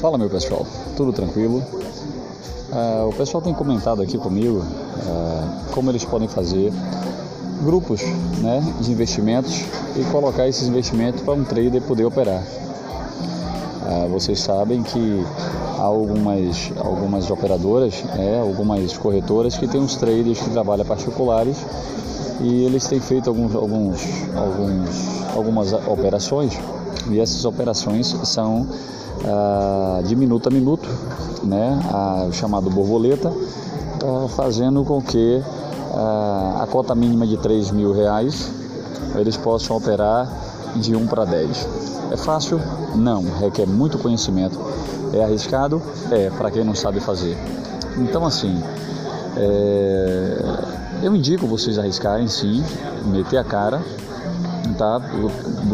Fala meu pessoal, tudo tranquilo? Ah, o pessoal tem comentado aqui comigo ah, como eles podem fazer grupos né, de investimentos e colocar esses investimentos para um trader poder operar. Ah, vocês sabem que há algumas, algumas operadoras, né, algumas corretoras que têm uns traders que trabalham particulares e eles têm feito alguns, alguns, alguns, algumas operações e essas operações são ah, de minuto a minuto, né, a, chamado borboleta, ah, fazendo com que ah, a cota mínima de 3 mil reais eles possam operar de 1 para 10. É fácil? Não, requer muito conhecimento. É arriscado? É, para quem não sabe fazer. Então, assim, é... eu indico vocês arriscarem sim, meter a cara, tá?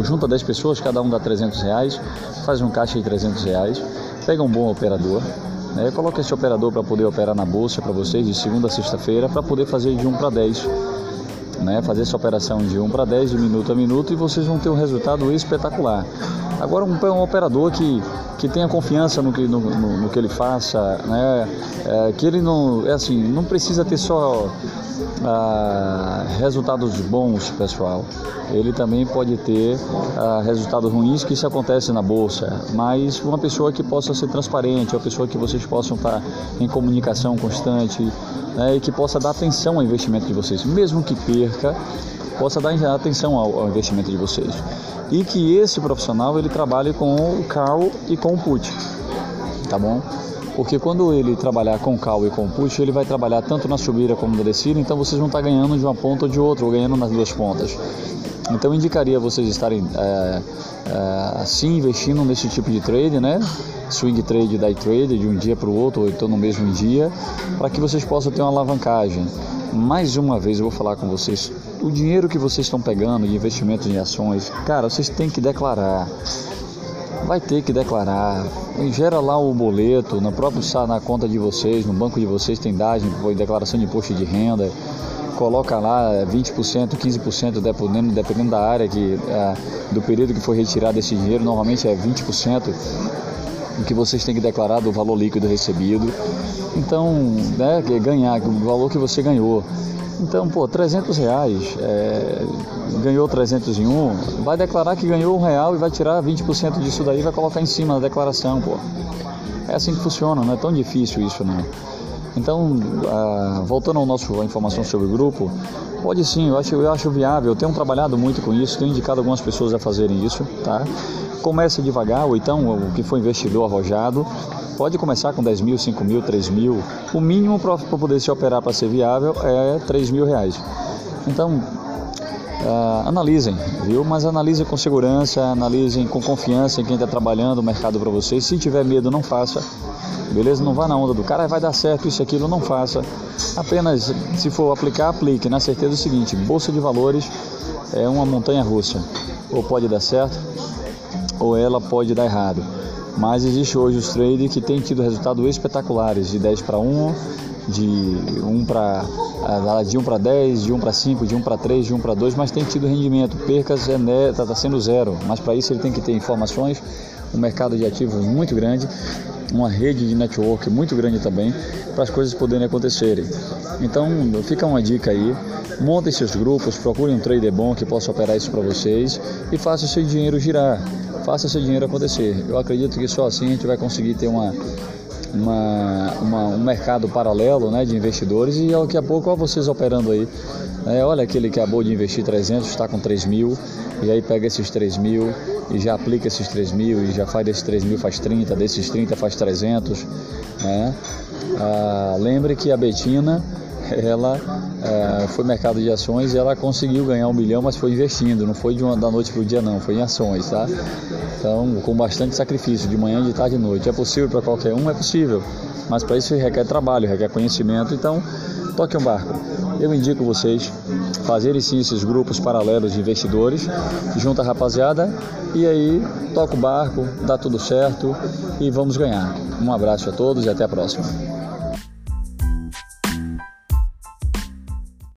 Junta 10 pessoas, cada um dá 300 reais, faz um caixa de 300 reais, pega um bom operador, né? coloca esse operador para poder operar na bolsa para vocês de segunda a sexta-feira para poder fazer de 1 para 10. Né, fazer essa operação de 1 para 10, de minuto a minuto, e vocês vão ter um resultado espetacular. Agora, um, um operador que, que tenha confiança no que, no, no, no que ele faça, né, é, que ele não, é assim, não precisa ter só ah, resultados bons, pessoal. Ele também pode ter ah, resultados ruins, que isso acontece na bolsa, mas uma pessoa que possa ser transparente, uma pessoa que vocês possam estar em comunicação constante né, e que possa dar atenção ao investimento de vocês, mesmo que perca, possa dar atenção ao, ao investimento de vocês. E que esse profissional ele trabalhe com o call e com o put, tá bom? Porque quando ele trabalhar com call e com push, ele vai trabalhar tanto na subida como na descida, então vocês vão estar ganhando de uma ponta ou de outra, ou ganhando nas duas pontas. Então indicaria vocês estarem é, é, assim investindo nesse tipo de trade, né? Swing trade, day trade, de um dia para o outro, ou então no mesmo dia, para que vocês possam ter uma alavancagem. Mais uma vez eu vou falar com vocês, o dinheiro que vocês estão pegando de investimento em ações, cara, vocês têm que declarar vai ter que declarar. Gera lá o boleto, no próprio na conta de vocês, no banco de vocês tem DAGE, declaração de imposto de renda. Coloca lá 20%, 15%, dependendo, dependendo da área que, é, do período que foi retirado esse dinheiro, normalmente é 20% o que vocês têm que declarar do valor líquido recebido. Então, né, ganhar, o valor que você ganhou. Então, pô, 300 reais, é, ganhou 301, vai declarar que ganhou um real e vai tirar 20% disso daí e vai colocar em cima da declaração, pô. É assim que funciona, não é tão difícil isso, não. Então, ah, voltando ao nosso informação sobre o grupo, pode sim, eu acho, eu acho viável. Eu tenho trabalhado muito com isso, tenho indicado algumas pessoas a fazerem isso, tá? Comece devagar, ou então o que for investidor arrojado, Pode começar com 10 mil, 5 mil, 3 mil. O mínimo para poder se operar para ser viável é 3 mil reais. Então, uh, analisem, viu? Mas analisem com segurança, analisem com confiança em quem está trabalhando o mercado para vocês. Se tiver medo, não faça. Beleza? Não vá na onda do cara, vai dar certo isso, aquilo, não faça. Apenas, se for aplicar, aplique. Na certeza é o seguinte: bolsa de valores é uma montanha russa. Ou pode dar certo, ou ela pode dar errado. Mas existe hoje os traders que têm tido resultados espetaculares, de 10 para 1, de 1 para de 1 para 10, de 1 para 5, de 1 para 3, de 1 para 2, mas tem tido rendimento. Percas está é, tá, tá sendo zero, mas para isso ele tem que ter informações, um mercado de ativos muito grande, uma rede de network muito grande também, para as coisas poderem acontecerem. Então fica uma dica aí, montem seus grupos, procurem um trader bom que possa operar isso para vocês e faça seu dinheiro girar faça seu dinheiro acontecer. Eu acredito que só assim a gente vai conseguir ter uma, uma, uma, um mercado paralelo né, de investidores e daqui a pouco olha vocês operando aí. É, olha aquele que acabou de investir 300, está com 3 mil, e aí pega esses 3 mil e já aplica esses 3 mil e já faz desses 3 mil faz 30, desses 30 faz 300. Né? Ah, lembre que a Betina ela é, foi mercado de ações e ela conseguiu ganhar um milhão, mas foi investindo, não foi de uma da noite para o dia não, foi em ações, tá? Então, com bastante sacrifício, de manhã, de tarde e noite. É possível para qualquer um? É possível, mas para isso requer trabalho, requer conhecimento, então toque um barco. Eu indico vocês fazerem sim esses grupos paralelos de investidores, junta a rapaziada e aí toca o barco, dá tudo certo e vamos ganhar. Um abraço a todos e até a próxima.